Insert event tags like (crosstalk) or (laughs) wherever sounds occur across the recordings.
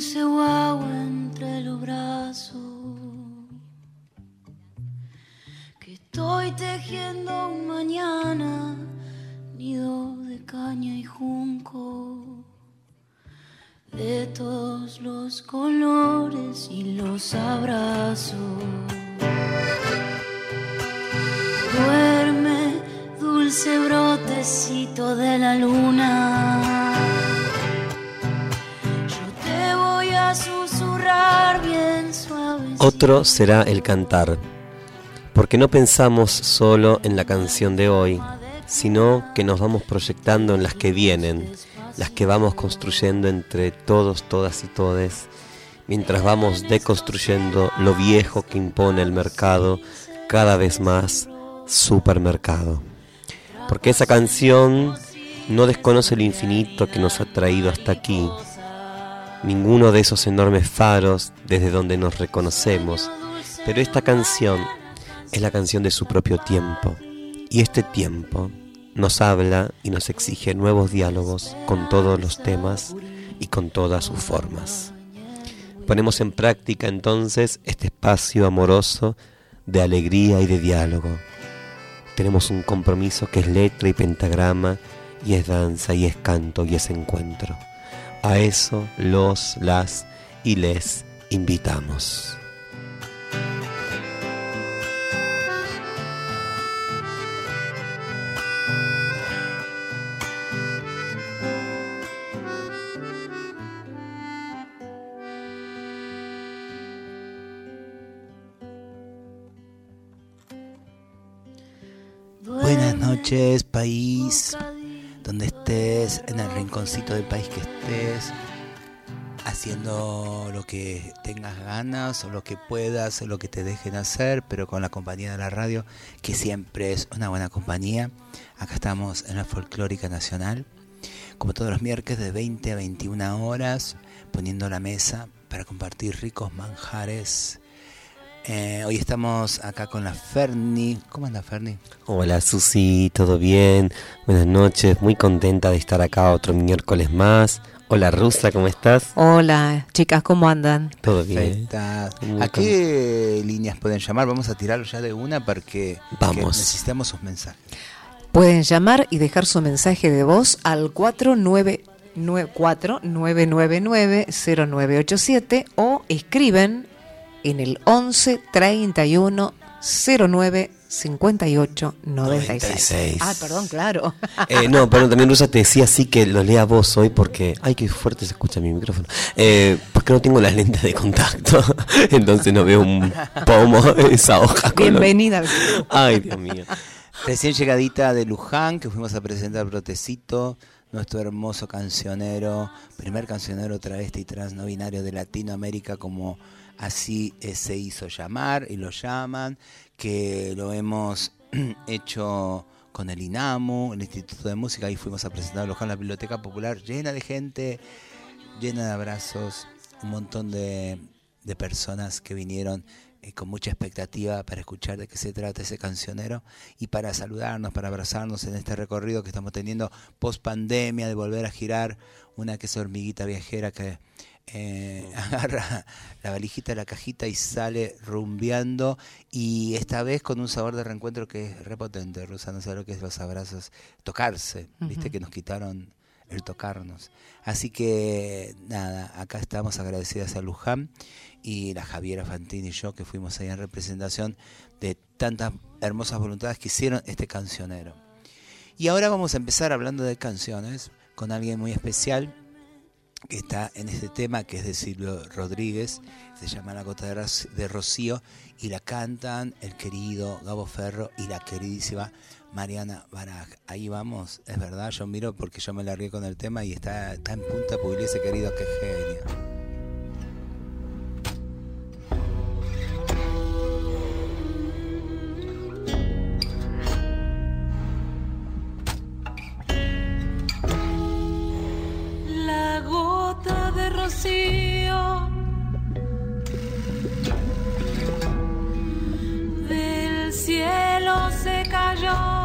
dulce guagua entre los brazos. Que estoy tejiendo un mañana, nido de caña y junco. De todos los colores y los abrazos. Duerme, dulce brotecito de la luna. Otro será el cantar, porque no pensamos solo en la canción de hoy, sino que nos vamos proyectando en las que vienen, las que vamos construyendo entre todos, todas y todes, mientras vamos deconstruyendo lo viejo que impone el mercado cada vez más supermercado. Porque esa canción no desconoce el infinito que nos ha traído hasta aquí, ninguno de esos enormes faros desde donde nos reconocemos, pero esta canción es la canción de su propio tiempo. Y este tiempo nos habla y nos exige nuevos diálogos con todos los temas y con todas sus formas. Ponemos en práctica entonces este espacio amoroso de alegría y de diálogo. Tenemos un compromiso que es letra y pentagrama, y es danza, y es canto, y es encuentro. A eso los, las y les invitamos. Buenas noches, país, donde estés, en el rinconcito del país que estés, haciendo lo que tengas ganas o lo que puedas o lo que te dejen hacer, pero con la compañía de la radio, que siempre es una buena compañía. Acá estamos en la Folclórica Nacional, como todos los miércoles de 20 a 21 horas, poniendo la mesa para compartir ricos manjares. Eh, hoy estamos acá con la Ferni. ¿Cómo anda Ferni? Hola Susi, ¿todo bien? Buenas noches, muy contenta de estar acá otro miércoles más. Hola Rusa, ¿cómo estás? Hola, chicas, ¿cómo andan? Todo bien. ¿A qué líneas pueden llamar? Vamos a tirarlo ya de una porque Vamos. que necesitamos sus mensajes. Pueden llamar y dejar su mensaje de voz al 4999-0987 o escriben en el 11 31 09 58 96. 96. Ah, perdón, claro. Eh, no, pero también Rusa te decía así que lo lea vos hoy porque... Ay, qué fuerte se escucha mi micrófono. Eh, porque no tengo las lentes de contacto, (laughs) entonces no veo un pomo, esa hoja. Bienvenida. Ay, Dios mío. Recién llegadita de Luján, que fuimos a presentar Brotecito, nuestro hermoso cancionero, primer cancionero travesti y trans no binario de Latinoamérica, como así eh, se hizo llamar y lo llaman, que lo hemos (clears throat) hecho con el INAMU, el Instituto de Música, ahí fuimos a presentar a Luján, la Biblioteca Popular, llena de gente, llena de abrazos, un montón de, de personas que vinieron eh, con mucha expectativa para escuchar de qué se trata ese cancionero y para saludarnos, para abrazarnos en este recorrido que estamos teniendo post pandemia, de volver a girar una que es hormiguita viajera que eh, (laughs) agarra la valijita, la cajita y sale rumbeando. Y esta vez con un sabor de reencuentro que es repotente, Rosa, no sé lo que es los abrazos, tocarse, viste que nos quitaron el tocarnos. Así que nada, acá estamos agradecidas a Luján y la Javiera Fantini y yo que fuimos ahí en representación de tantas hermosas voluntades que hicieron este cancionero. Y ahora vamos a empezar hablando de canciones con alguien muy especial que está en este tema, que es de Silvio Rodríguez, se llama La Gota de, Rocío, y la cantan el querido Gabo Ferro y la queridísima Mariana Baraj. Ahí vamos, es verdad, yo miro porque yo me largué con el tema y está, está en punta ese querido, que genio. Rocío del cielo se cayó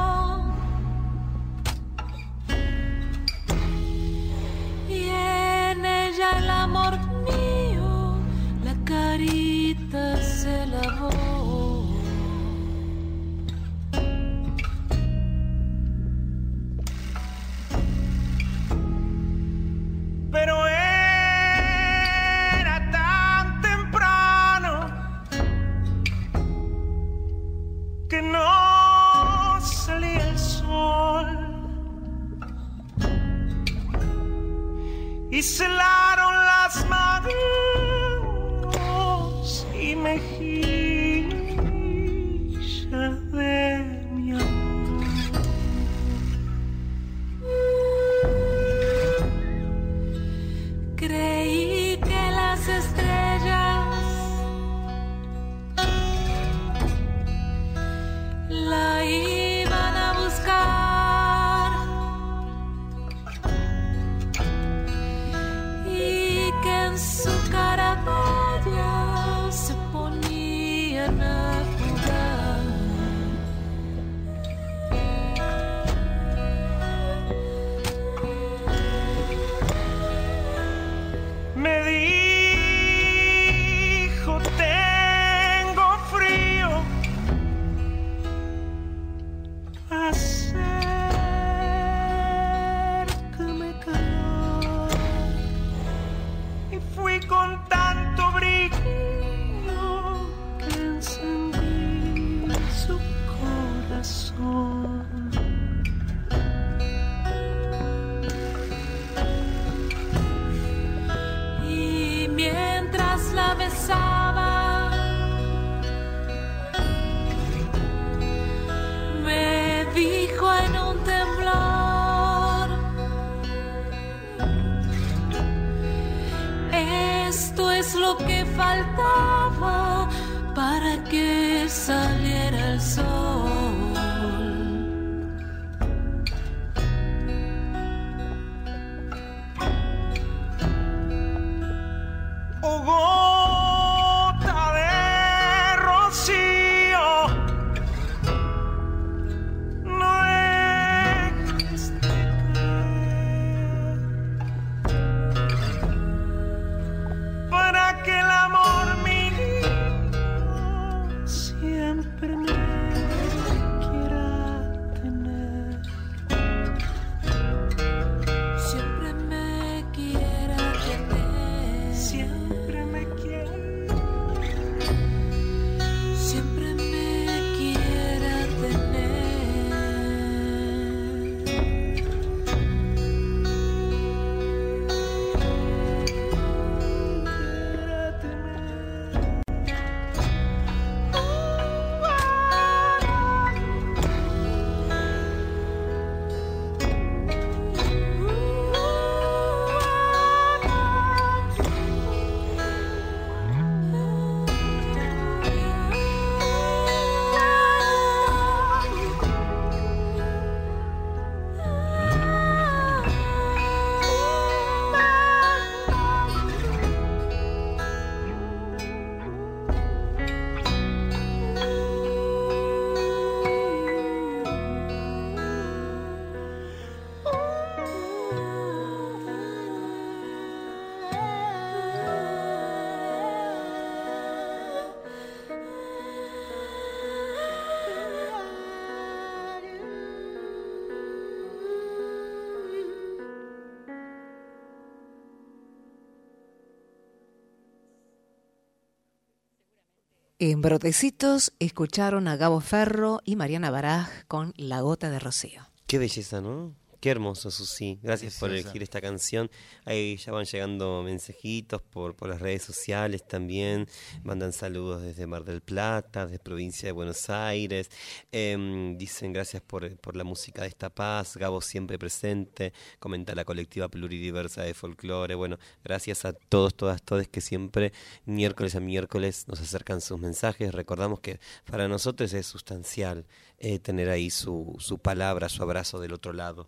En Brotecitos escucharon a Gabo Ferro y Mariana Baraj con La Gota de Rocío. Qué belleza, ¿no? Qué hermoso, Susi. Gracias por elegir esta canción. Ahí ya van llegando mensajitos por, por las redes sociales también. Mandan saludos desde Mar del Plata, desde provincia de Buenos Aires. Em, dicen gracias por, por, la música de esta paz. Gabo siempre presente. Comenta la colectiva pluridiversa de folclore. Bueno, gracias a todos, todas, todos que siempre miércoles a miércoles nos acercan sus mensajes. Recordamos que para nosotros es sustancial eh, tener ahí su, su palabra, su abrazo del otro lado.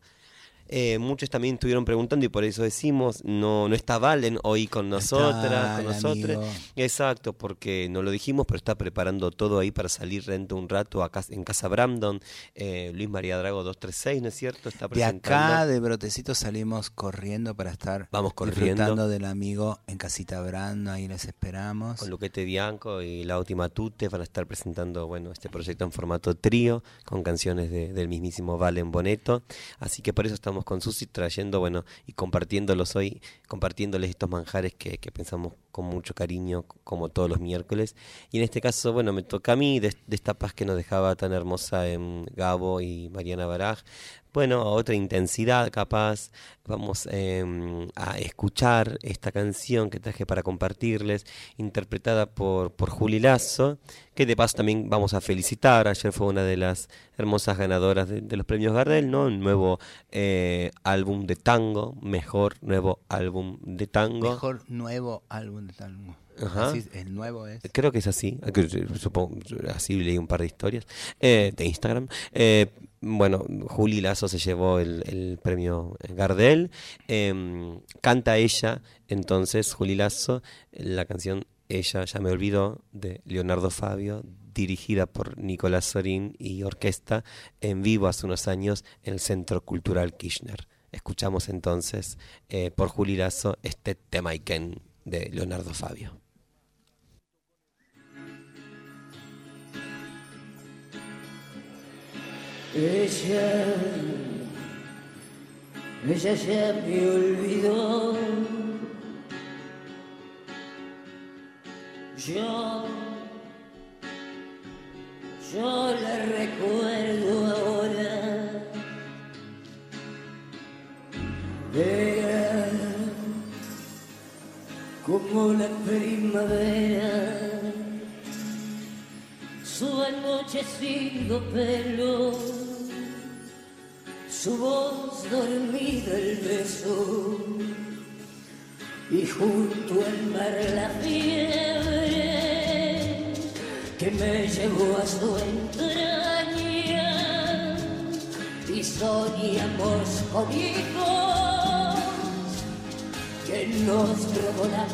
Eh, muchos también estuvieron preguntando y por eso decimos, no, no está Valen hoy con nosotras, con nosotros. Exacto, porque no lo dijimos, pero está preparando todo ahí para salir dentro un rato acá, en Casa Brandon. Eh, Luis María Drago 236, ¿no es cierto? Está presentando. De acá, de Brotecito, salimos corriendo para estar Vamos corriendo. disfrutando del amigo en Casita Brandon, ahí les esperamos. Con Luquete Bianco y la última Tute van a estar presentando bueno este proyecto en formato trío, con canciones del mismísimo Valen Boneto. Así que por eso estamos con Susi trayendo, bueno, y compartiéndolos hoy, compartiéndoles estos manjares que, pensamos con mucho cariño, como todos los miércoles. Y en este caso, bueno, me toca a mí, de, esta paz que nos dejaba tan hermosa en Gabo y Mariana Baraj, bueno, a otra intensidad capaz, vamos em, a escuchar esta canción que traje para compartirles, interpretada por, por Juli Lazo, que de paso también vamos a felicitar, ayer fue una de las hermosas ganadoras de, los premios Gardel, ¿no? Un nuevo eh, álbum de tango, mejor nuevo álbum de tango. Mejor nuevo álbum de tango. Ajá. el nuevo es. Creo que es así. Supongo, así leí un par de historias eh, de Instagram. Eh, bueno, Juli Lazo se llevó el, premio Gardel. Em, canta ella, entonces, Juli Lazo, la canción Ella ya me olvidó de Leonardo Fabio, dirigida por Nicolás Sorín y orquesta en vivo hace unos años en el Centro Cultural Kirchner. Escuchamos entonces eh, por Juli Lazo este tema Iken de Leonardo Fabio. Ella, ella ya me olvidó. Yo, yo la recuerdo ahora. Era como la primavera su anochecido pelo, su voz dormida el beso, y junto al mar la fiebre que me llevó a su entraña, y soñamos con hijos que nos robó la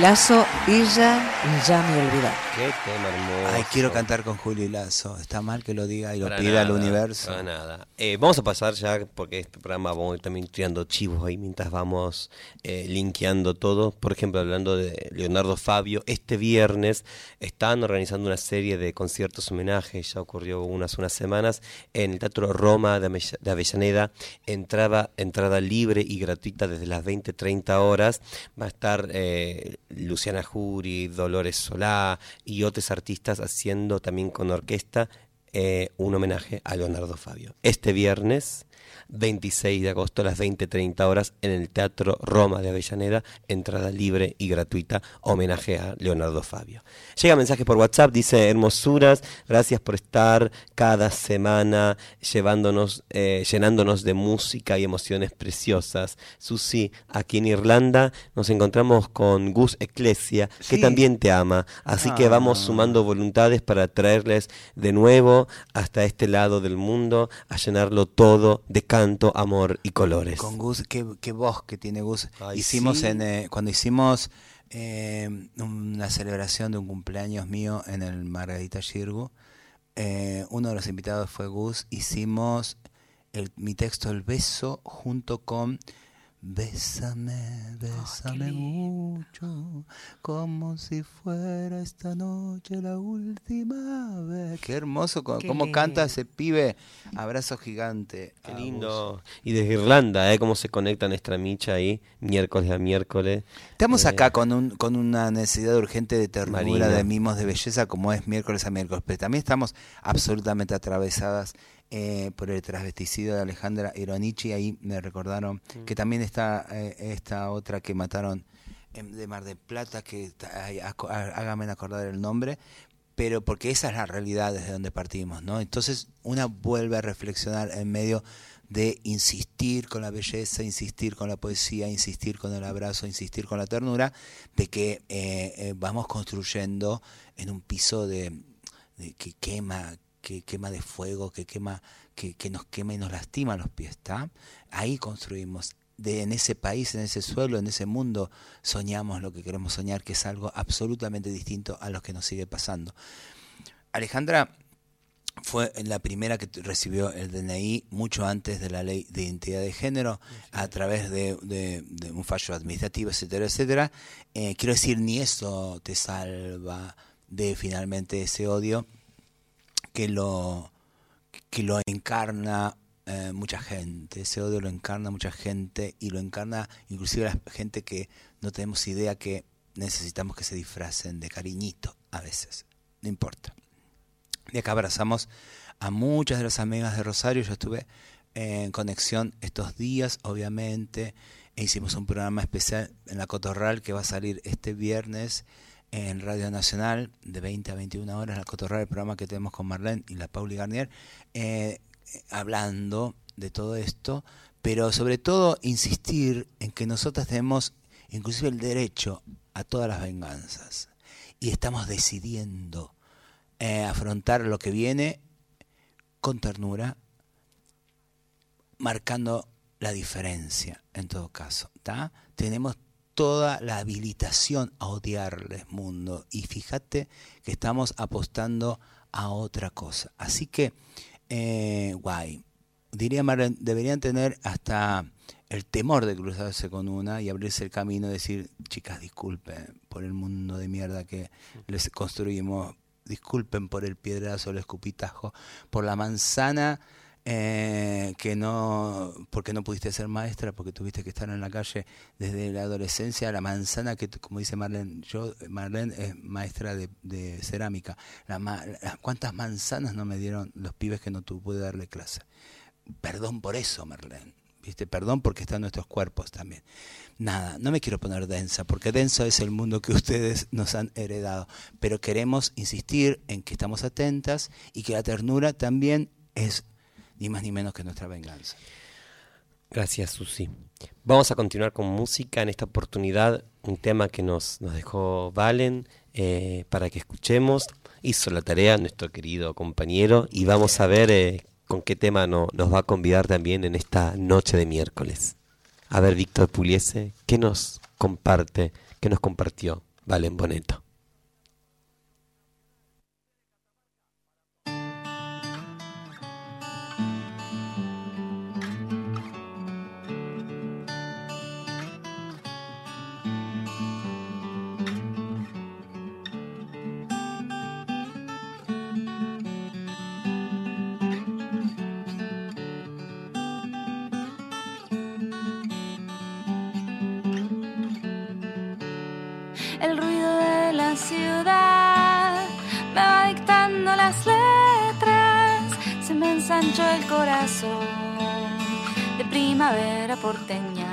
Lazo, ella ya me olvidó. Qué tema hermoso. Ay, quiero cantar con Juli Lazo. Está mal que lo diga y lo pida al universo. Para nada. Eh, vamos a pasar ya, porque este programa vamos a ir también tirando chivos ahí mientras vamos eh, linkeando todo. Por ejemplo, hablando de Leonardo Fabio, este viernes están organizando una serie de conciertos homenajes, ya ocurrió unas unas semanas, en el Teatro Roma de, Avellaneda. Entrada, entrada libre y gratuita desde las 20-30 horas. Va a estar... Eh, Luciana Jury, Dolores Solá y otros artistas haciendo también con orquesta eh, un homenaje a Leonardo Fabio. Este viernes 26 de agosto a las 20.30 horas en el Teatro Roma de Avellaneda, entrada libre y gratuita, homenaje a Leonardo Fabio. Llega mensaje por WhatsApp, dice hermosuras, gracias por estar cada semana llevándonos, eh, llenándonos de música y emociones preciosas. Susi, aquí en Irlanda nos encontramos con Gus Ecclesia, que también te ama, así que vamos Ah. sumando voluntades para traerles de nuevo hasta este lado del mundo a llenarlo todo de canto, amor y colores. Con Gus, qué, qué voz que tiene Gus. Ay, hicimos sí. en, eh, cuando hicimos eh, una celebración de un cumpleaños mío en el Margarita Shirgu, eh, uno de los invitados fue Gus. Hicimos el, mi texto El beso junto con Bésame, bésame mucho, como si fuera esta noche la última vez. Qué hermoso, Qué cómo canta ese pibe. Abrazo gigante. Qué lindo. Y desde Irlanda, ¿eh? Cómo se conecta nuestra micha ahí, miércoles a miércoles. Estamos Eh, acá con, un, con una necesidad urgente de ternura, Marina. de mimos, de belleza, como es miércoles a miércoles, pero también estamos absolutamente atravesadas eh, por el transvesticidio de Alejandra Ironichi. Ahí me recordaron Mm. que también está eh, esta otra que mataron em, de Mar del Plata, que ay, hágame acordar el nombre, pero porque esa es la realidad desde donde partimos, ¿no? Entonces una vuelve a reflexionar en medio de insistir con la belleza, insistir con la poesía, insistir con el abrazo, insistir con la ternura, de que eh, eh, vamos construyendo en un piso de, de que quema, que quema de fuego, que quema, que, que nos quema y nos lastima los pies, ¿está? Ahí construimos. De, en ese país, en ese suelo, en ese mundo, soñamos lo que queremos soñar, que es algo absolutamente distinto a lo que nos sigue pasando. Alejandra fue la primera que recibió el DNI mucho antes de la ley de identidad de género, a través de, de- de un fallo administrativo, etcétera, etcétera. Eh, quiero decir, ni eso te salva de finalmente ese odio que lo, que lo encarna eh, mucha gente. Ese odio lo encarna mucha gente y lo encarna inclusive la gente que no tenemos idea que necesitamos que se disfracen de cariñito a veces. No importa. De acá abrazamos a muchas de las amigas de Rosario. Yo estuve en conexión estos días, obviamente. E hicimos un programa especial en la Cotorral que va a salir este viernes en Radio Nacional de 20 a 21 horas. La Cotorral, el programa que tenemos con Marlene y la Pauli Garnier, eh, hablando de todo esto, pero sobre todo insistir en que nosotras tenemos inclusive el derecho a todas las venganzas. Y estamos decidiendo eh, afrontar lo que viene con ternura, marcando la diferencia en todo caso. ¿tá? Tenemos toda la habilitación a odiarles mundo. Y fíjate que estamos apostando a otra cosa. Así que, eh, guay, diría Marlene, deberían tener hasta el temor de cruzarse con una y abrirse el camino y decir, chicas, disculpen por el mundo de mierda que les construimos, disculpen por el piedrazo, el escupitajo, por la manzana eh, que no, porque no pudiste ser maestra, porque tuviste que estar en la calle desde la adolescencia, la manzana que, como dice Marlene, yo, Marlene es maestra de, cerámica, la, la- ¿cuántas manzanas no me dieron los pibes que no tu- pude darle clase? Perdón por eso, Marlene. ¿Viste? Perdón porque está en nuestros cuerpos también. Nada, no me quiero poner densa, porque denso es el mundo que (laughs) ustedes nos han heredado. Pero queremos insistir en que estamos atentas y que la ternura también es ni más ni menos que nuestra venganza. Gracias, Susi. Vamos a continuar con música. En esta oportunidad, un tema que nos, dejó Valen eh, para que escuchemos. Hizo la tarea nuestro querido compañero y vamos a ver eh, con qué tema no- nos va a convidar también en esta noche de miércoles. A ver, Víctor Puliese, ¿qué nos comparte, qué nos compartió Valen Boneto? El ruido de la ciudad me va dictando las letras, se me ensanchó el corazón. de primavera porteña.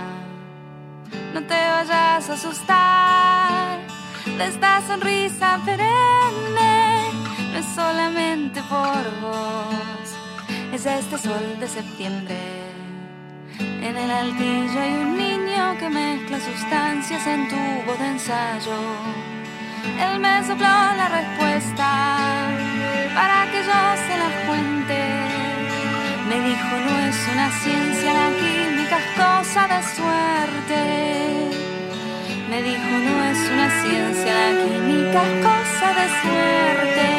No te vayas a asustar de esta sonrisa perenne, no es solamente por vos, es este sol de septiembre. En el altillo hay un que mezcla sustancias en tubo de ensayo. Él me sopló la respuesta para que yo se la cuente. Me dijo, no es una ciencia, la química es cosa de suerte. Me dijo, no es una ciencia, la química es cosa de suerte.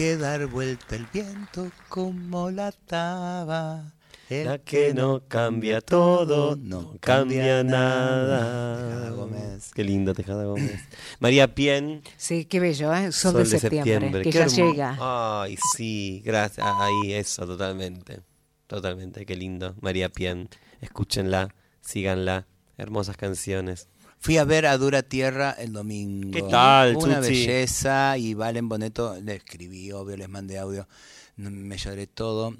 Que dar vuelta el viento como la taba. El La que no cambia todo, no cambia nada. Tejada Gómez. Qué lindo, Tejada Gómez. María Pien, Sí, qué bello, ¿eh? Sol, de, septiembre, que Qué ya llega. Ay, sí, gracias. Ah, Ahí, eso, totalmente. Totalmente, qué lindo. María Pien, escúchenla, síganla. Hermosas canciones. Fui a ver a Dura Tierra el domingo. ¿Qué tal, Una belleza y Valen Boneto, le escribí, obvio, les mandé audio, me lloré todo,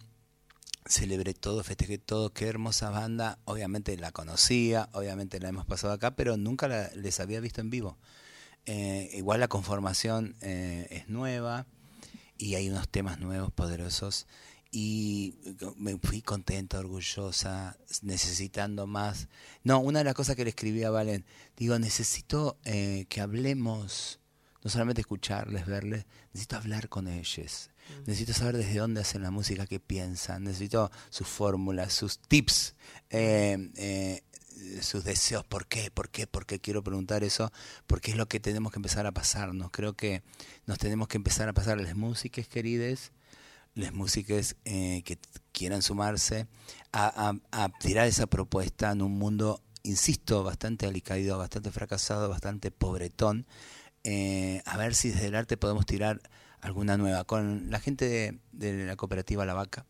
celebré todo, festejé todo, qué hermosa banda, obviamente la conocía, obviamente la hemos pasado acá, pero nunca la- les había visto en vivo. Eh, igual la conformación eh, es nueva y hay unos temas nuevos, poderosos. Y me fui contenta, orgullosa, necesitando más. No, una de las cosas que le escribí a Valen, digo, necesito eh, que hablemos, no solamente escucharles, verles, necesito hablar con ellos. Necesito saber desde dónde hacen la música, qué piensan, necesito sus fórmulas, sus tips, eh, eh, sus deseos, ¿por qué? ¿Por qué? ¿Por qué quiero preguntar eso? Porque es lo que tenemos que empezar a pasarnos. Creo que nos tenemos que empezar a pasar a las músicas queridas, las músicas eh, que quieran sumarse a, tirar esa propuesta en un mundo, insisto, bastante alicaído, bastante fracasado, bastante pobretón. eh, a ver si desde el arte podemos tirar alguna nueva. Con la gente de, la cooperativa La Vaca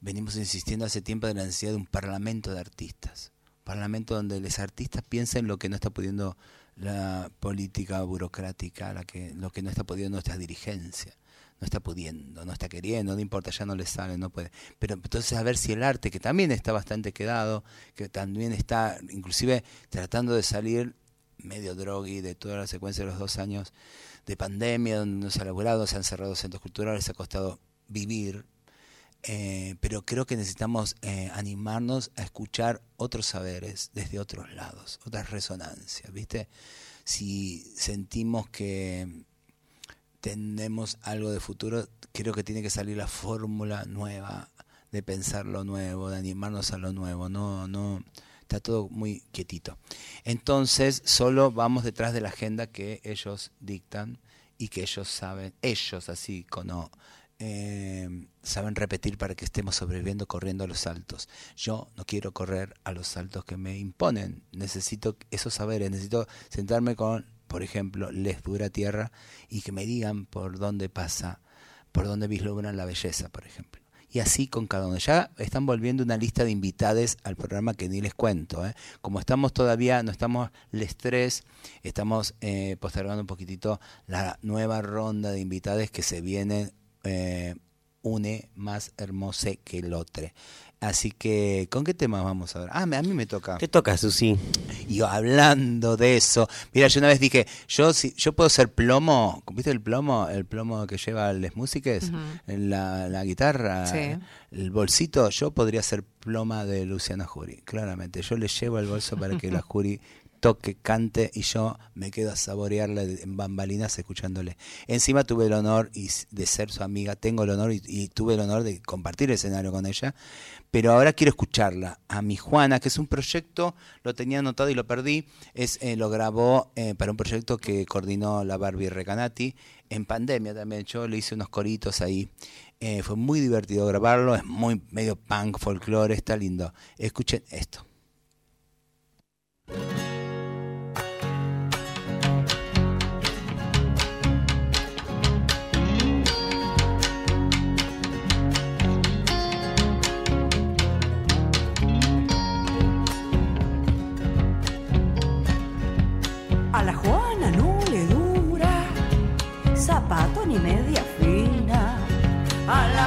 venimos insistiendo hace tiempo de la necesidad de un parlamento de artistas. Parlamento donde los artistas piensen lo que no está pudiendo la política burocrática, la que, lo que no está pudiendo nuestra dirigencia. No está pudiendo, no está queriendo, no importa, ya no le sale, no puede. Pero entonces a ver si el arte, que también está bastante quedado, que también está inclusive tratando de salir medio drogui de toda la secuencia de los dos años de pandemia, donde no se ha laburado, se han cerrado centros culturales, se ha costado vivir, eh, pero creo que necesitamos eh, animarnos a escuchar otros saberes desde otros lados, otras resonancias, ¿viste? Si sentimos que tenemos algo de futuro, creo que tiene que salir la fórmula nueva de pensar lo nuevo, de animarnos a lo nuevo, no, no, está todo muy quietito. Entonces, solo vamos detrás de la agenda que ellos dictan y que ellos saben, ellos así como eh, saben repetir para que estemos sobreviviendo corriendo a los saltos. Yo no quiero correr a los saltos que me imponen, necesito esos saberes, necesito sentarme con, por ejemplo, Les Dura Tierra y que me digan por dónde pasa por donde vislumbran la belleza, por ejemplo. Y así con cada uno. Ya están volviendo una lista de invitades al programa que ni les cuento. ¿eh? Como estamos todavía, no estamos les tres, estamos eh, postergando un poquitito la nueva ronda de invitades que se viene eh, une más hermosa que el otro. Así que, ¿con qué tema vamos a ver? Ah, me- a mí me toca. Te toca, Susi. Y hablando de eso, mira, yo una vez dije, yo si yo puedo ser plomo, ¿viste el plomo? El plomo que lleva las músicas, la, la guitarra, Sí. el bolsito, yo podría ser ploma de Luciana Jury, claramente. Yo le llevo el bolso para que la (laughs) Jury toque, cante y yo me quedo a saborearla en bambalinas escuchándole. Encima tuve el honor de ser su amiga, tengo el honor y, y tuve el honor de compartir el escenario con ella, pero ahora quiero escucharla a mi Juana, que es un proyecto, lo tenía anotado y lo perdí, es eh, lo grabó eh, para un proyecto que coordinó la Barbie Recanati en pandemia también. Yo le hice unos coritos ahí. Eh, fue muy divertido grabarlo, es muy medio punk, folclore, está lindo. Escuchen esto. Ni media fina. A la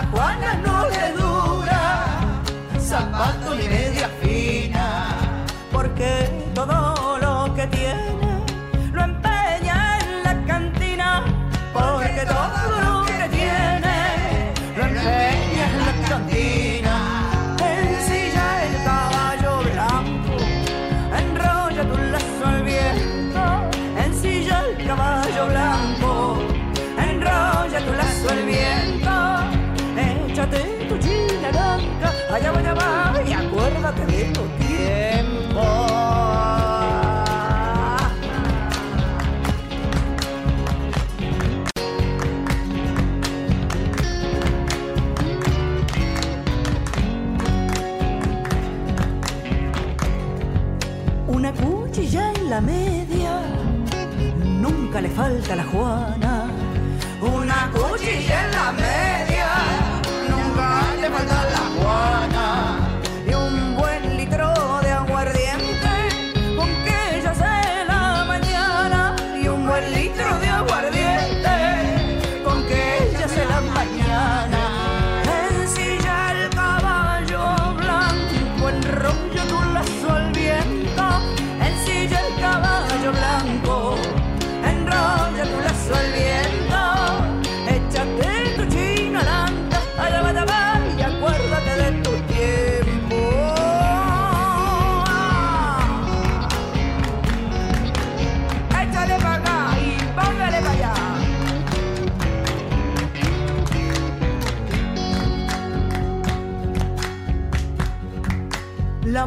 media, nunca le falta la Juana.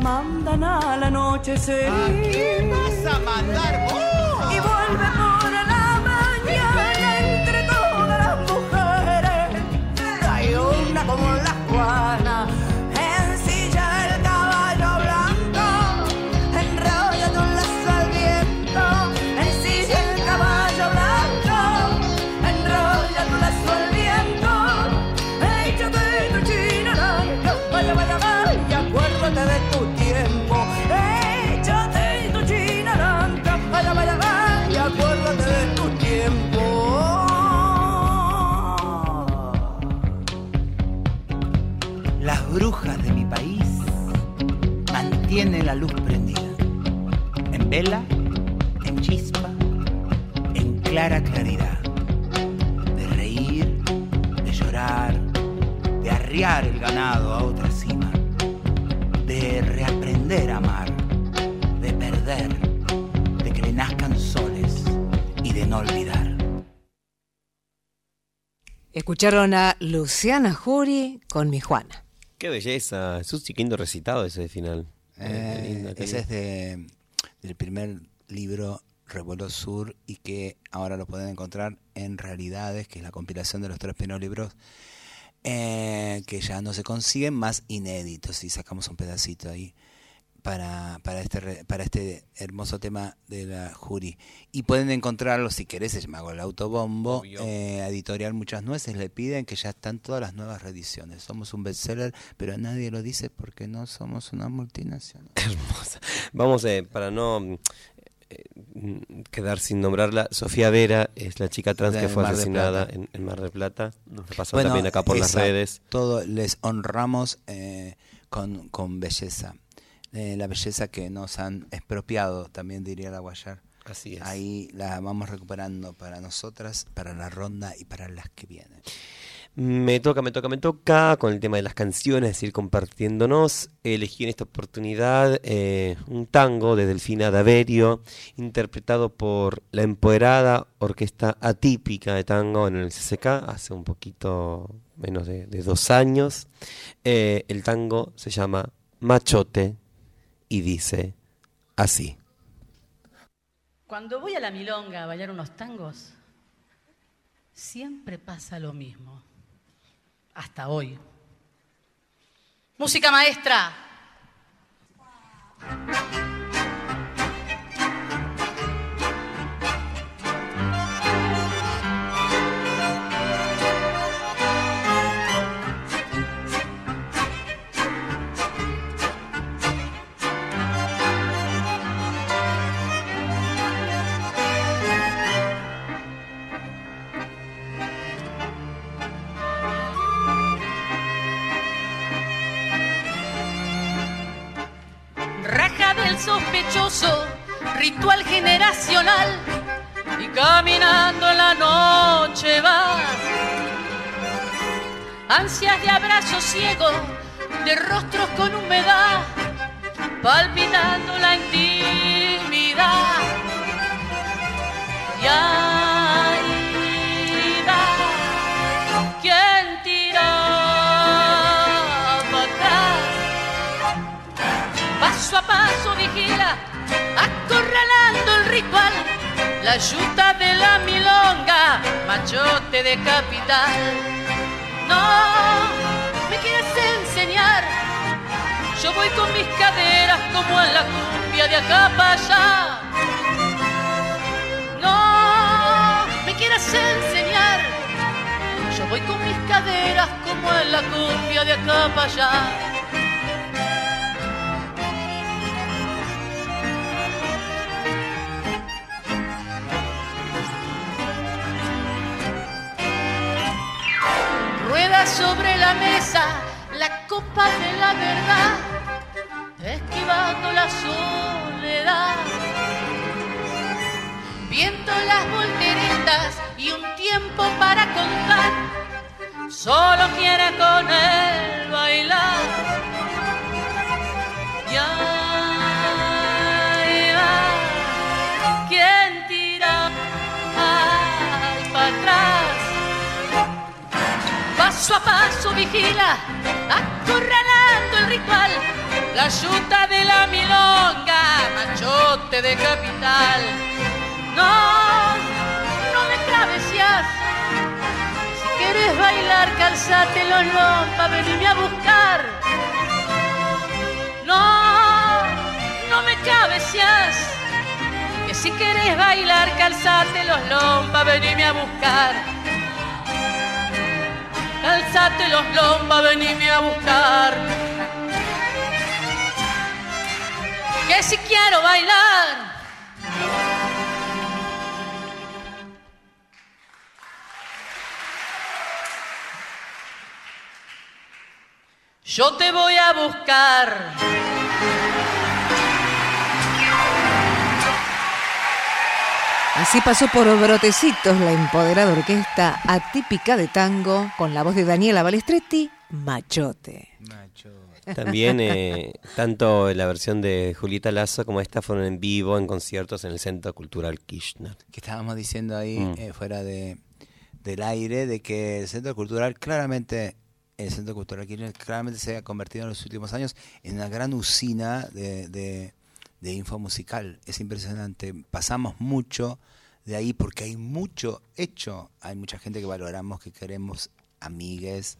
Mandan al anochecer. vas a mandar Y vuelve En vela, en chispa, en clara claridad. De reír, de llorar, de arriar el ganado a otra cima. De reaprender a amar, de perder, de que le nazcan soles y de no olvidar. Escucharon a Luciana Jury con mi Juana. Qué belleza. Susi, qué lindo recitado ese de final. Eh, Qué lindo, qué ese es de, del primer libro Revuelo Sur y que ahora lo pueden encontrar en Realidades, que es la compilación de los tres primeros libros eh, que ya no se consiguen, más inéditos, y sacamos un pedacito ahí. Para, para, este, para este hermoso tema de la Jury. Y pueden encontrarlo, si querés, se llama el Autobombo, eh, editorial Muchas Nueces, le piden que ya están todas las nuevas reediciones. Somos un bestseller, pero nadie lo dice porque no somos una multinacional. (laughs) Hermosa. Vamos, eh, para no eh, mm, quedar sin nombrarla, Sofía Vera es la chica trans que fue Mar asesinada en, en Mar del Plata. Nos pasó Bueno, también acá por las redes. Todo les honramos eh, con, con belleza. Eh, la belleza que nos han expropiado, también diría la Guayar. Así es. Ahí la vamos recuperando para nosotras, para la ronda y para las que vienen. Me toca, me toca, me toca con el tema de las canciones, es decir, compartiéndonos. Elegí en esta oportunidad eh, un tango de Delfina Daverio, interpretado por la empoderada orquesta atípica de tango en el CCK hace un poquito menos de, de dos años. Eh, el tango se llama Machote y dice así. Cuando voy a la milonga a bailar unos tangos, siempre pasa lo mismo. Hasta hoy. Música maestra. Sospechoso, ritual generacional. Y caminando en la noche va. Ansias de abrazo ciego, de rostros con humedad, palpitando la intimidad. Y paso a paso vigila, acorralando el ritual, la yuta de la milonga, machote de capital. No, me quieres enseñar, yo voy con mis caderas como en la cumbia de acá para allá. No, me quieres enseñar, yo voy con mis caderas como en la cumbia de acá para allá. Sobre la mesa la copa de la verdad, esquivando la soledad. Viento las volteretas y un tiempo para contar. Solo quiere con él bailar. Paso a paso vigila, acorralando el ritual, la yuta de la milonga, machote de capital. No, no me cabeceas, si quieres bailar, calzate los lompas, venime a buscar. No, no me cabeceas, que si quieres bailar, calzate los lompas, venime a buscar. Calzate los lombas, venime a buscar. Que si quiero bailar. Yo te voy a buscar. Así pasó por Brotecitos la empoderada orquesta atípica de tango con la voz de Daniela Balestretti, Machote. También, eh, tanto la versión de Julieta Lazo como esta fueron en vivo en conciertos en el Centro Cultural Kirchner. Que estábamos diciendo ahí Mm. eh, fuera de, del aire de que el Centro Cultural claramente, el Centro Cultural Kirchner claramente se ha convertido en los últimos años en una gran usina de, de, de info musical. Es impresionante. Pasamos mucho de ahí porque hay mucho hecho. Hay mucha gente que valoramos, que queremos, amigues,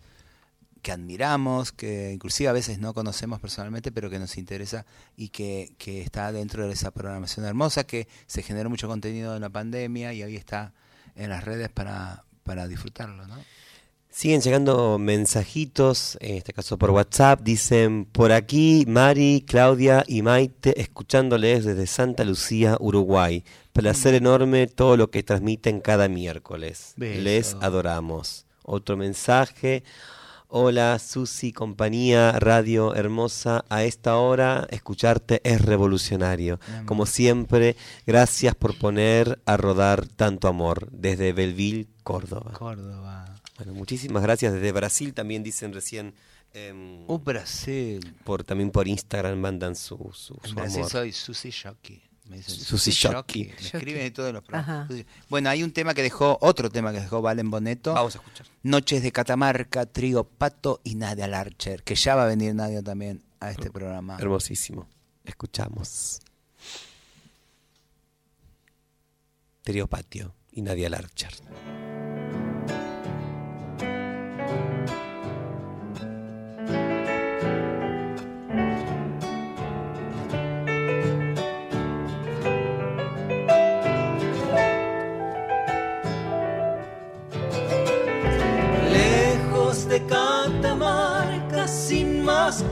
que admiramos, que inclusive a veces no conocemos personalmente, pero que nos interesa y que, que está dentro de esa programación hermosa, que se generó mucho contenido en la pandemia y hoy está en las redes para, para disfrutarlo, ¿no? Siguen llegando mensajitos, en este caso por WhatsApp, dicen por aquí Mari, Claudia y Maite, escuchándoles desde Santa Lucía, Uruguay. Placer enorme todo lo que transmiten cada miércoles. Beso. Les adoramos. Otro mensaje. Hola Susi, compañía, radio hermosa. A esta hora escucharte es revolucionario. Como siempre, gracias por poner a rodar tanto amor desde Belleville, Córdoba. Córdoba. Bueno, muchísimas gracias. Desde Brasil también dicen recién. em, Uh, Brasil. por, también por Instagram mandan su, su, En su Brasil amor. soy Susi Shoki. Me dicen Susi Shoki. Escriben en todos los programas. Bueno, hay un tema que dejó, otro tema que dejó Valen Boneto. Vamos a escuchar. Noches de Catamarca, Trío Pato y Nadia Larcher, que ya va a venir Nadia también a este programa. Hermosísimo. Escuchamos. Trio Patio y Nadia Larcher.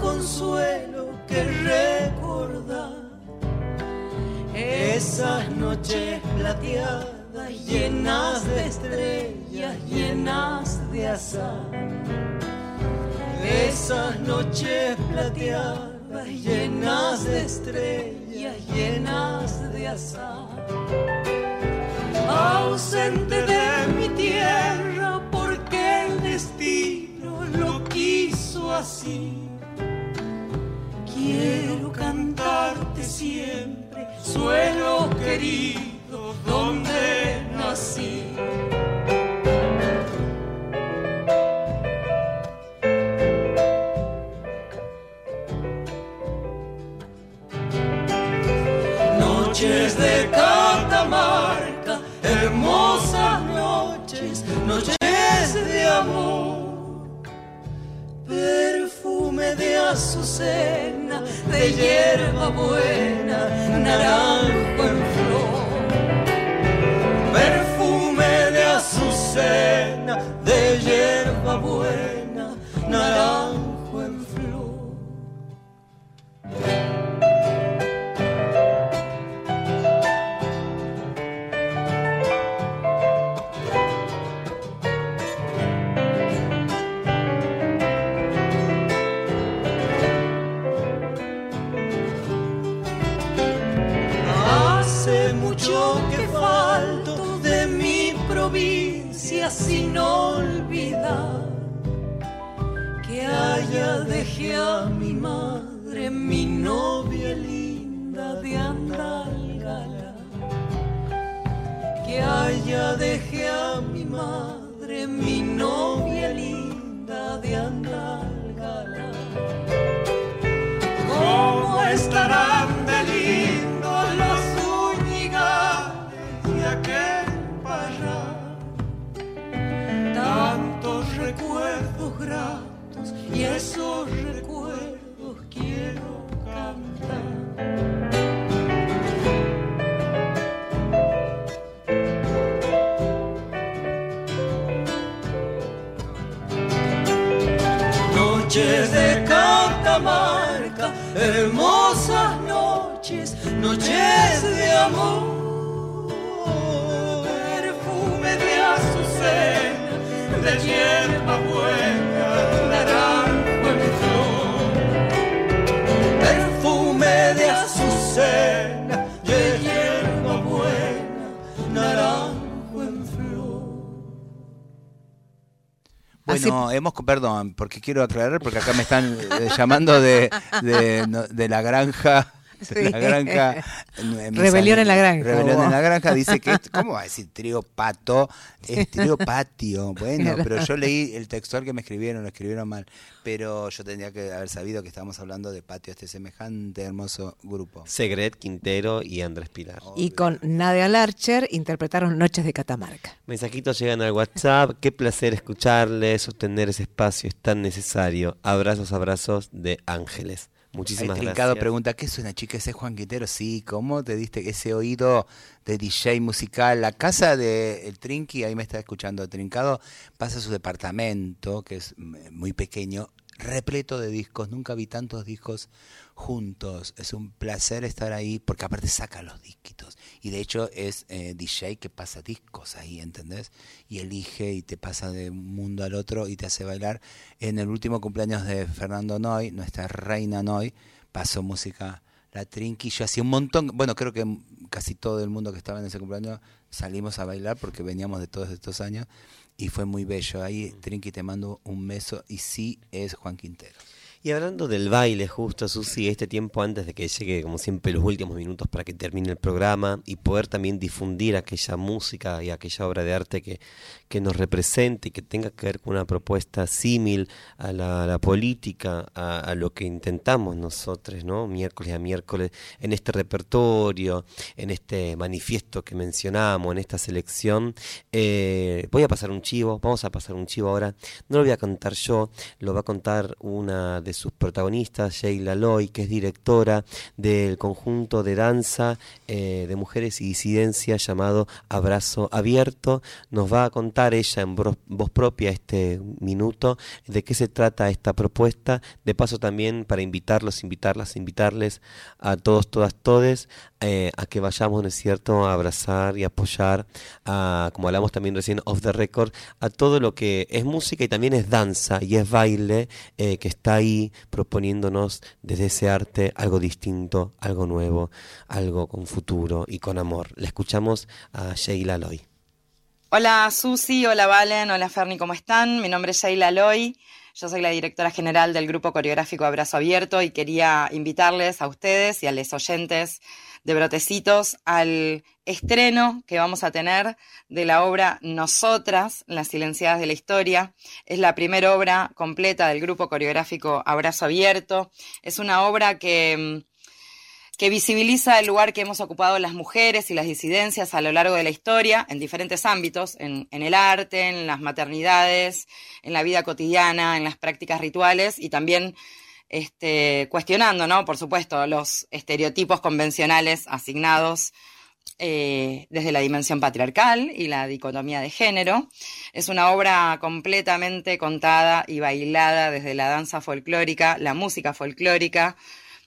Consuelo que recordar esas noches plateadas llenas de estrellas, llenas de azar. Esas noches plateadas llenas de estrellas, llenas de azar ausente de mi tierra porque el destino lo quiso así. Quiero cantarte siempre, suelo querido, donde nací. Noches de Catamarca, hermosas noches, noches de amor. De azucena, de hierba buena, naranjo en flor. Perfume de azucena, de hierba buena, naranjo dejé a mi madre, mi novia linda de Andalgalá. Que allá dejé a mi madre, mi novia linda de Andalgalá. ¿Cómo estarán de lindo los uñigales de aquel parral? Tantos recuerdos gratos y esos recuerdos quiero cantar. Noches de Catamarca, hermosas noches, noches de amor. Perfume de azucena, de hierba Bueno, hemos, perdón, porque quiero aclarar, porque acá me están eh, llamando de, no- de la granja (laughs) La granja. Rebelión en la granja. Rebelión en la granja dice que. (laughs) ¿Cómo va a decir trío pato? Es trío patio. Bueno, (laughs) pero yo leí el textual que me escribieron, lo escribieron mal. Pero yo tendría que haber sabido que estábamos hablando de patio, este semejante hermoso grupo. Segret, Quintero y Andrés Pilar. Y con Nadia Larcher interpretaron Noches de Catamarca. Mensajitos llegan al WhatsApp. Qué placer escucharles, sostener ese espacio es tan necesario. Abrazos, abrazos de ángeles. Muchísimas El Trincado gracias. pregunta, ¿qué suena, chica? ¿Ese es Juan Quintero? Sí, ¿cómo te diste ese oído de DJ musical? La casa de el Trinqui, ahí me está escuchando Trincado, pasa a su departamento, que es mm, muy pequeño, repleto de discos. Nunca vi tantos discos juntos. Es un placer estar ahí, porque aparte saca los disquitos. Y de hecho es eh, DJ que pasa discos ahí, ¿entendés? Y elige y te pasa de un mundo al otro y te hace bailar. En el último cumpleaños de Fernando Noy, nuestra reina Noy, pasó música la Trinqui. Yo hacía un montón, bueno, creo que casi todo el mundo que estaba en ese cumpleaños salimos a bailar porque veníamos de todos estos años y fue muy bello. Ahí, Trinqui, te mando un beso y sí es Juan Quintero. Y hablando del baile, justo, Susi, este tiempo antes de que llegue, como siempre, los últimos minutos para que termine el programa y poder también difundir aquella música y aquella obra de arte que, que nos represente y que tenga que ver con una propuesta símil a la, política, a, a, lo que intentamos nosotros, ¿no? Miércoles a miércoles, en este repertorio, en este manifiesto que mencionamos, en esta selección. Eh, voy a pasar un chivo, vamos a pasar un chivo ahora. No lo voy a contar yo, lo va a contar una de sus protagonistas, Sheila Loy, que es directora del conjunto de danza eh, de mujeres y disidencia llamado Abrazo Abierto. Nos va a contar ella en voz, propia este minuto de qué se trata esta propuesta. De paso también para invitarlos, invitarlas, invitarles a todos, todas, todes eh, a que vayamos, ¿no es cierto?, a abrazar y apoyar, a, como hablamos también recién off the record, a todo lo que es música y también es danza y es baile eh, que está ahí proponiéndonos desde ese arte algo distinto, algo nuevo, algo con futuro y con amor. Le escuchamos a Sheila Loy. Hola Susi, hola Valen, hola Ferni, ¿cómo están? Mi nombre es Sheila Loy, yo soy la directora general del grupo coreográfico Abrazo Abierto y quería invitarles a ustedes y a los oyentes de Brotecitos al estreno que vamos a tener de la obra Nosotras, las silenciadas de la historia. Es la primera obra completa del grupo coreográfico Abrazo Abierto. Es una obra que que visibiliza el lugar que hemos ocupado las mujeres y las disidencias a lo largo de la historia en diferentes ámbitos, en, el arte, en las maternidades, en la vida cotidiana, en las prácticas rituales y también este, cuestionando, ¿no? Por supuesto, los estereotipos convencionales asignados eh, desde la dimensión patriarcal y la dicotomía de género. Es una obra completamente contada y bailada desde la danza folclórica, la música folclórica,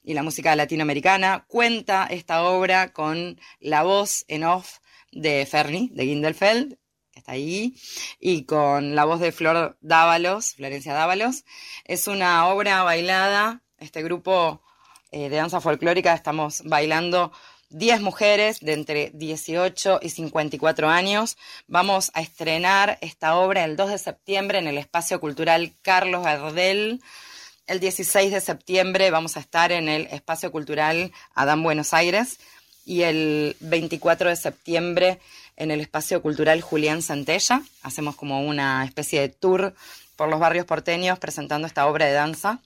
y la música latinoamericana. Cuenta esta obra con la voz en off de Ferni, de Gindelfeld, que está ahí, y con la voz de Flor Dávalos, Florencia Dávalos. Es una obra bailada, este grupo eh, de danza folclórica estamos bailando 10 mujeres de entre 18 y 54 años. Vamos a estrenar esta obra el 2 de septiembre en el Espacio Cultural Carlos Gardel. El 16 de septiembre vamos a estar en el Espacio Cultural Adán Buenos Aires y el 24 de septiembre en el Espacio Cultural Julián Centella. Hacemos como una especie de tour por los barrios porteños presentando esta obra de danza.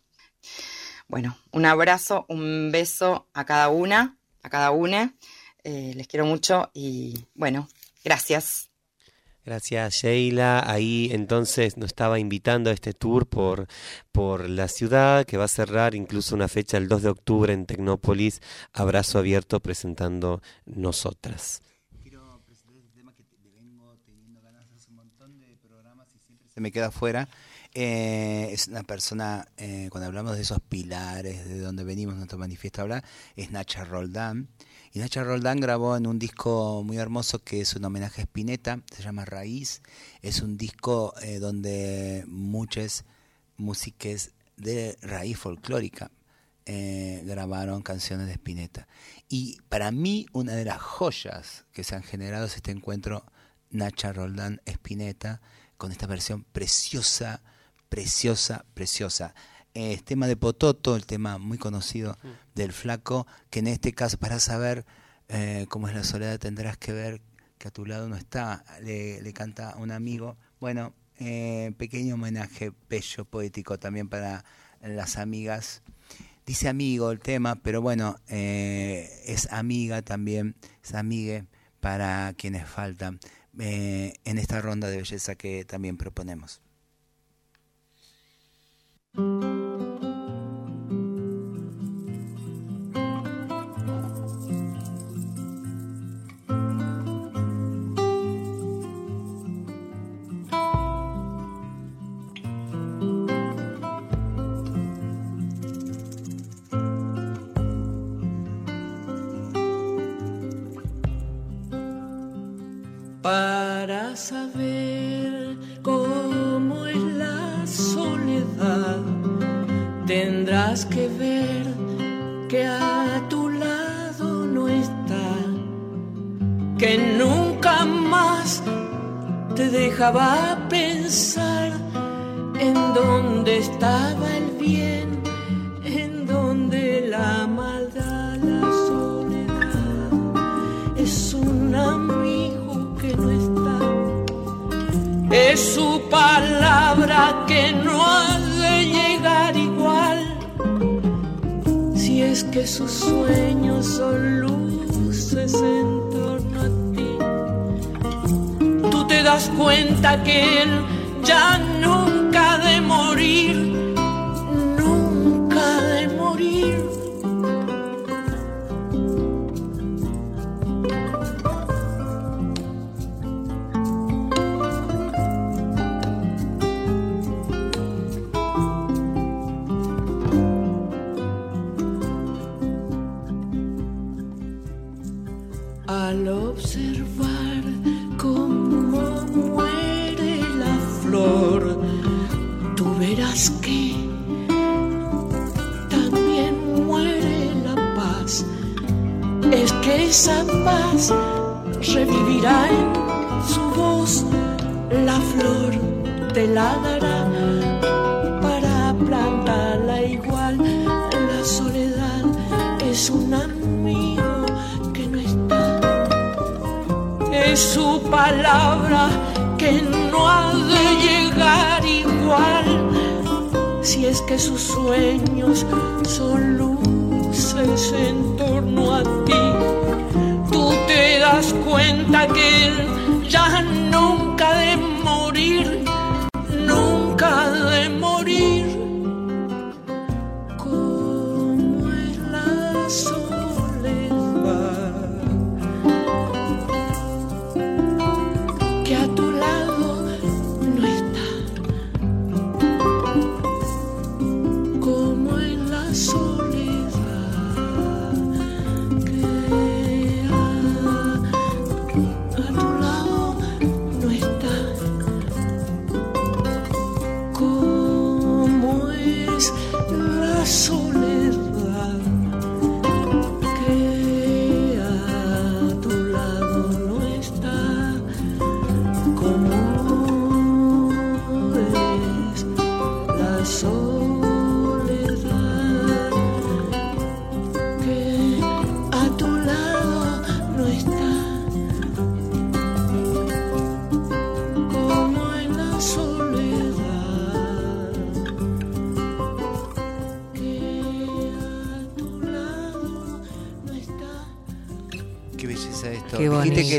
Bueno, un abrazo, un beso a cada una, a cada una. Eh, les quiero mucho y bueno, gracias. Gracias Sheila. Ahí entonces nos estaba invitando a este tour por, por la ciudad que va a cerrar incluso una fecha el 2 de octubre en Tecnópolis. Abrazo abierto presentando Nosotras. Quiero presentar este tema que vengo teniendo ganas hace un montón de programas y siempre se me queda fuera. Eh, es una persona, eh, cuando hablamos de esos pilares de donde venimos, nuestro manifiesto habla, es Nacha Roldán. Y Nacha Roldán grabó en un disco muy hermoso que es un homenaje a Spinetta, se llama Raíz. Es un disco eh, donde muchas músicas de raíz folclórica eh, grabaron canciones de Spinetta. Y para mí una de las joyas que se han generado es este encuentro Nacha Roldán Spinetta con esta versión preciosa, preciosa, preciosa. Es tema de Pototo, el tema muy conocido Mm. del flaco, que en este caso, para saber eh, cómo es la soledad, tendrás que ver que a tu lado no está, le, le canta un amigo. Bueno, eh, pequeño homenaje bello, poético también para las amigas. Dice amigo el tema, pero bueno, eh, es amiga también, es amigue para quienes faltan eh, en esta ronda de belleza que también proponemos. Para saber tendrás que ver que a tu lado no está, que nunca más te dejaba pensar en dónde estaba el bien, en dónde la maldad, la soledad. Es un amigo que no está, es su palabra que no ha que sus sueños son luces en torno a ti, tú te das cuenta que él ya nunca ha de morir, palabra que no ha de llegar igual. Si es que sus sueños son luces en torno a ti, tú te das cuenta que él ya nunca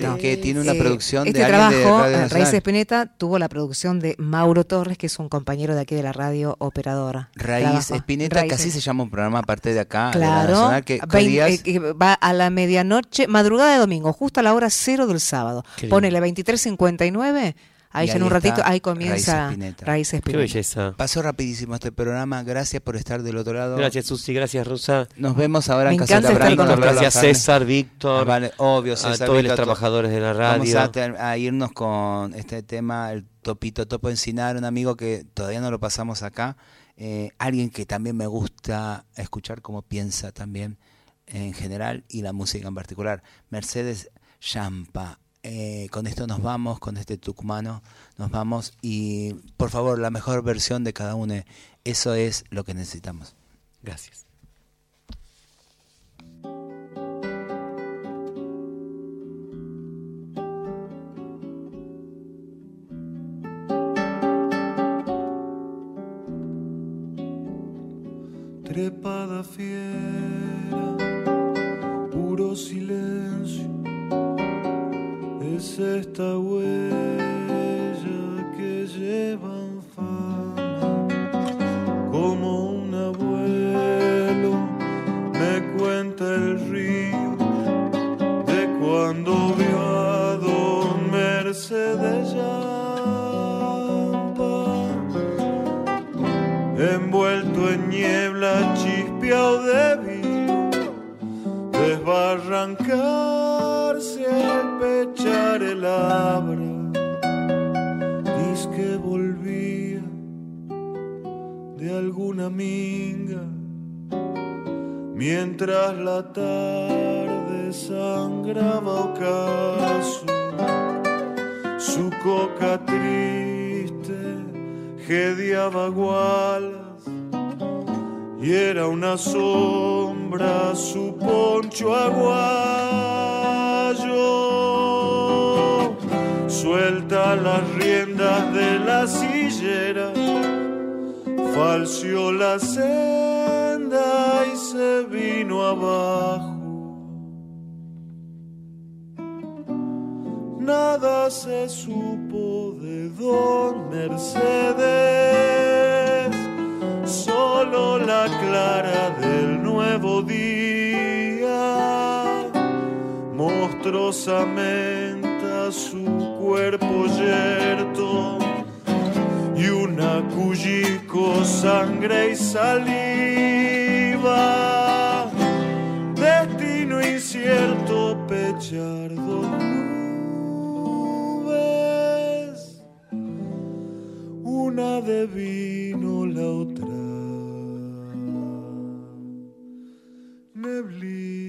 que, que tiene una Eh, producción este de de trabajo, Radio eh. Raíces Espineta, tuvo la producción de Mauro Torres, que es un compañero de aquí de la radio operadora. Raíz. Espineta, que así se llama un programa aparte de acá, de la Claro, Nacional, que ¿qué vein- días? eh, que va a la medianoche, madrugada de domingo, justo a la hora cero del sábado. Ponele 23.59, ahí ya en un ratito, ahí comienza Raíz Espineta. Raíces Qué belleza. Pasó rapidísimo este programa. Gracias por estar del otro lado. Gracias Susi, gracias Rosa. Nos vemos ahora Me en estar Branco, gracias. César, Víctor, Ah, vale, obvio, a César, todos los trabajadores de la Vamos radio. a, ter- a irnos con este tema, el Topito Topo Encinar, un amigo que todavía no lo pasamos acá. Eh, alguien que también me gusta escuchar cómo piensa también en general y la música en particular. Mercedes Champa, eh, con esto nos vamos, con este tucumano nos vamos y por favor la mejor versión de cada uno, eso es lo que necesitamos. Gracias. trepada fiera, puro silencio, es esta huella que llevan fama, como un abuelo me cuenta el río de cuando vio a don Mercedes Llampa. Envuelto en niebla chispeado de vino, desbarrancarse al pechar el abra, dice que volvía de alguna minga, mientras la tarde sangraba ocaso, su coca triste jediaba gualas y era una sombra su poncho aguayo. Suelta las riendas de la sillera, falseó la senda y se vino abajo. Nada se supo de don Mercedes, solo la clara del nuevo día, monstruosamente a su cuerpo yerto y una cuyico sangre y saliva, destino incierto pechardo nubes, una de vino, la otra. Neblina.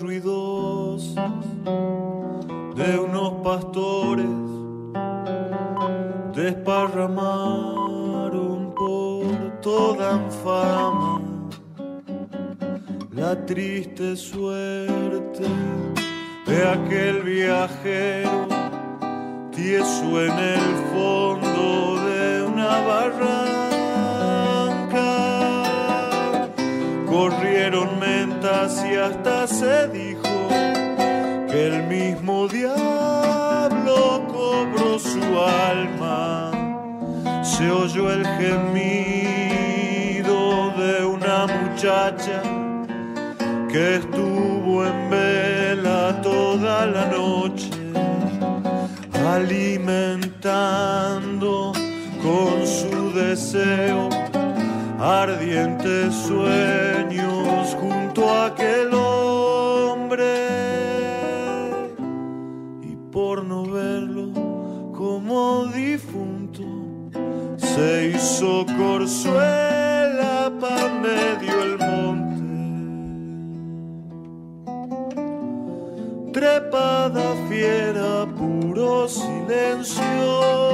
Ruidosas de unos pastores desparramaron por toda fama la triste suerte de aquel viajero tieso en el fondo de una barranca y hasta se dijo que el mismo diablo cobró su alma. Se oyó el gemido de una muchacha que estuvo en vela toda la noche, alimentando con su deseo ardientes sueños se hizo corzuela pa medio el monte. Trepada fiera puro silencio